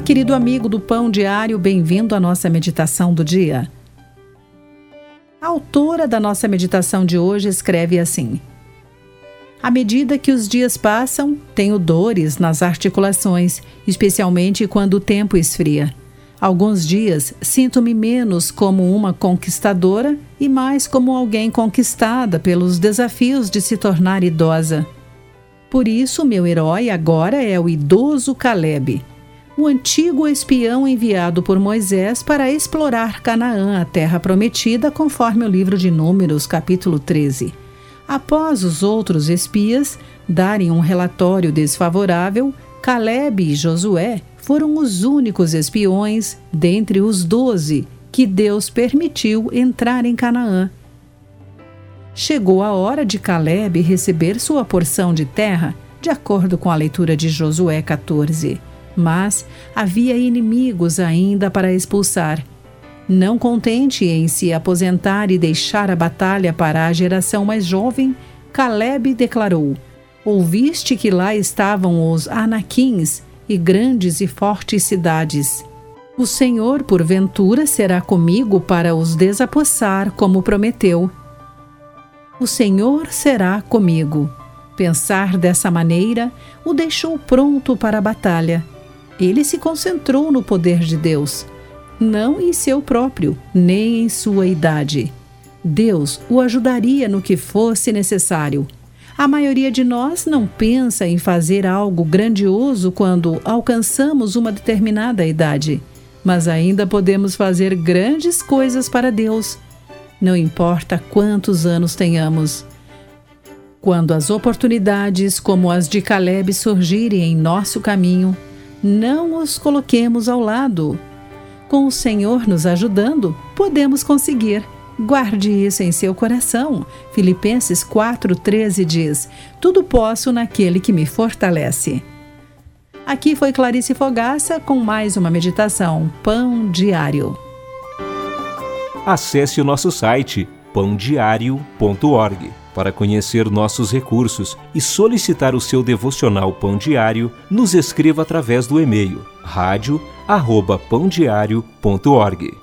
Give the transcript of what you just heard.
querido amigo do Pão Diário, bem-vindo à nossa meditação do dia. A autora da nossa meditação de hoje escreve assim: À medida que os dias passam, tenho dores nas articulações, especialmente quando o tempo esfria. Alguns dias sinto-me menos como uma conquistadora e mais como alguém conquistada pelos desafios de se tornar idosa. Por isso, meu herói agora é o idoso Caleb o antigo espião enviado por Moisés para explorar Canaã, a terra prometida, conforme o livro de Números, capítulo 13. Após os outros espias darem um relatório desfavorável, Caleb e Josué foram os únicos espiões dentre os doze que Deus permitiu entrar em Canaã. Chegou a hora de Caleb receber sua porção de terra, de acordo com a leitura de Josué 14 mas havia inimigos ainda para expulsar. Não contente em se aposentar e deixar a batalha para a geração mais jovem, Caleb declarou: Ouviste que lá estavam os Anaquins e grandes e fortes cidades. O Senhor, porventura, será comigo para os desapossar, como prometeu. O Senhor será comigo. Pensar dessa maneira o deixou pronto para a batalha ele se concentrou no poder de Deus, não em seu próprio, nem em sua idade. Deus o ajudaria no que fosse necessário. A maioria de nós não pensa em fazer algo grandioso quando alcançamos uma determinada idade, mas ainda podemos fazer grandes coisas para Deus. Não importa quantos anos tenhamos. Quando as oportunidades como as de Caleb surgirem em nosso caminho, não os coloquemos ao lado. Com o Senhor nos ajudando, podemos conseguir. Guarde isso em seu coração. Filipenses 4,13 diz: Tudo posso naquele que me fortalece. Aqui foi Clarice Fogaça com mais uma meditação Pão Diário. Acesse o nosso site pãodiário.org para conhecer nossos recursos e solicitar o seu devocional Pão Diário, nos escreva através do e-mail rádio@pãodiario.org.